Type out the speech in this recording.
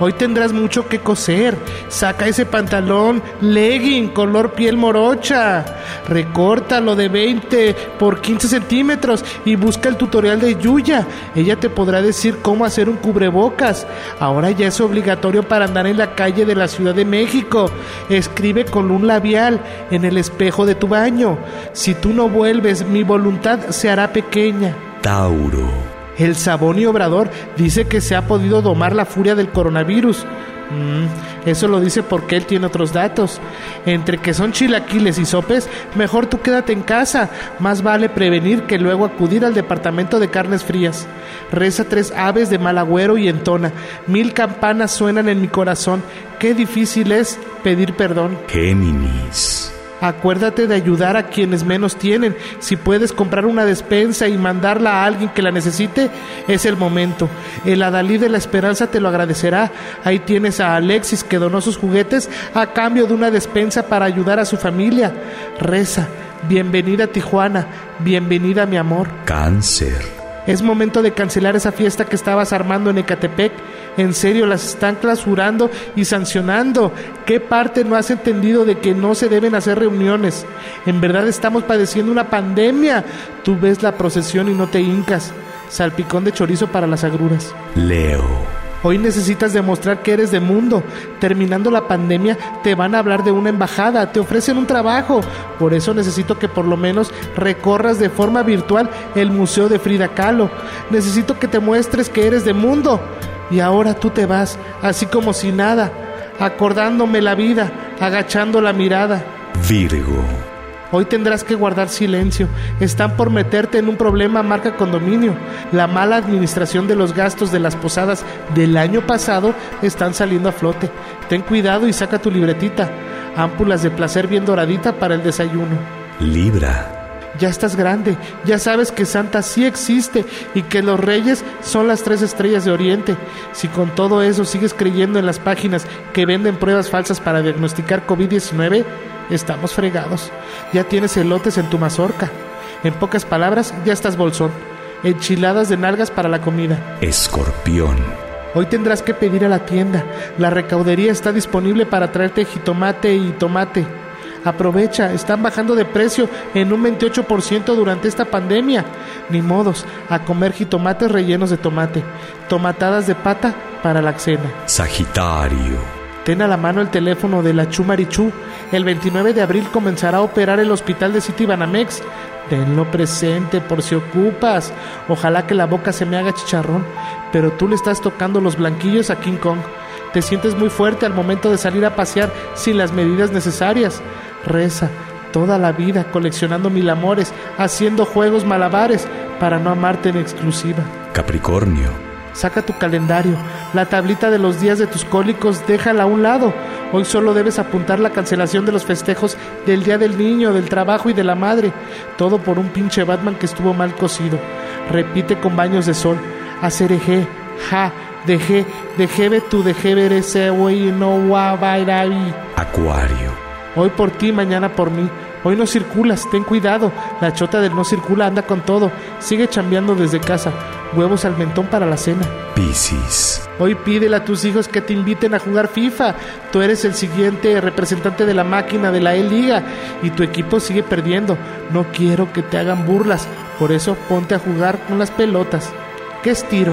Hoy tendrás mucho que coser. Saca ese pantalón legging color piel morocha. Recórtalo de 20 por 15 centímetros y busca el tutorial de Yuya. Ella te podrá decir cómo hacer un cubrebocas. Ahora ya es obligatorio para andar en la calle de la Ciudad de México. Escribe con un labial en el espejo de tu baño. Si tú no vuelves, mi voluntad se hará pequeña. Tauro. El Saboni Obrador dice que se ha podido domar la furia del coronavirus. Mm, eso lo dice porque él tiene otros datos. Entre que son chilaquiles y sopes, mejor tú quédate en casa. Más vale prevenir que luego acudir al departamento de carnes frías. Reza tres aves de mal agüero y entona. Mil campanas suenan en mi corazón. Qué difícil es pedir perdón. Géminis. Acuérdate de ayudar a quienes menos tienen. Si puedes comprar una despensa y mandarla a alguien que la necesite, es el momento. El Adalí de la Esperanza te lo agradecerá. Ahí tienes a Alexis que donó sus juguetes a cambio de una despensa para ayudar a su familia. Reza. Bienvenida a Tijuana. Bienvenida mi amor. Cáncer. Es momento de cancelar esa fiesta que estabas armando en Ecatepec. En serio, las están clausurando y sancionando. ¿Qué parte no has entendido de que no se deben hacer reuniones? En verdad estamos padeciendo una pandemia. Tú ves la procesión y no te hincas. Salpicón de chorizo para las agruras. Leo. Hoy necesitas demostrar que eres de mundo. Terminando la pandemia, te van a hablar de una embajada, te ofrecen un trabajo. Por eso necesito que por lo menos recorras de forma virtual el Museo de Frida Kahlo. Necesito que te muestres que eres de mundo. Y ahora tú te vas, así como si nada, acordándome la vida, agachando la mirada. Virgo. Hoy tendrás que guardar silencio. Están por meterte en un problema marca condominio. La mala administración de los gastos de las posadas del año pasado están saliendo a flote. Ten cuidado y saca tu libretita. Ámpulas de placer bien doradita para el desayuno. Libra. Ya estás grande, ya sabes que Santa sí existe y que los reyes son las tres estrellas de Oriente. Si con todo eso sigues creyendo en las páginas que venden pruebas falsas para diagnosticar COVID-19, estamos fregados. Ya tienes elotes en tu mazorca. En pocas palabras, ya estás bolsón. Enchiladas de nalgas para la comida. Escorpión. Hoy tendrás que pedir a la tienda. La recaudería está disponible para traerte jitomate y tomate. Aprovecha, están bajando de precio en un 28% durante esta pandemia. Ni modos, a comer jitomates rellenos de tomate. Tomatadas de pata para la cena. Sagitario. Ten a la mano el teléfono de la Chumarichú. El 29 de abril comenzará a operar el hospital de City Banamex. Tenlo presente por si ocupas. Ojalá que la boca se me haga chicharrón, pero tú le estás tocando los blanquillos a King Kong. Te sientes muy fuerte al momento de salir a pasear sin las medidas necesarias. Reza toda la vida coleccionando mil amores, haciendo juegos malabares para no amarte en exclusiva. Capricornio. Saca tu calendario, la tablita de los días de tus cólicos, déjala a un lado. Hoy solo debes apuntar la cancelación de los festejos del Día del Niño, del trabajo y de la madre. Todo por un pinche Batman que estuvo mal cocido. Repite con baños de sol. Acereje, ja, dejé, dejé tu, dejé ver ese güey, no va Acuario. Hoy por ti, mañana por mí. Hoy no circulas, ten cuidado. La chota del no circula anda con todo. Sigue chambeando desde casa. Huevos al mentón para la cena. Piscis. Hoy pídele a tus hijos que te inviten a jugar FIFA. Tú eres el siguiente representante de la máquina de la E-Liga y tu equipo sigue perdiendo. No quiero que te hagan burlas. Por eso ponte a jugar con las pelotas. ¿Qué estiro?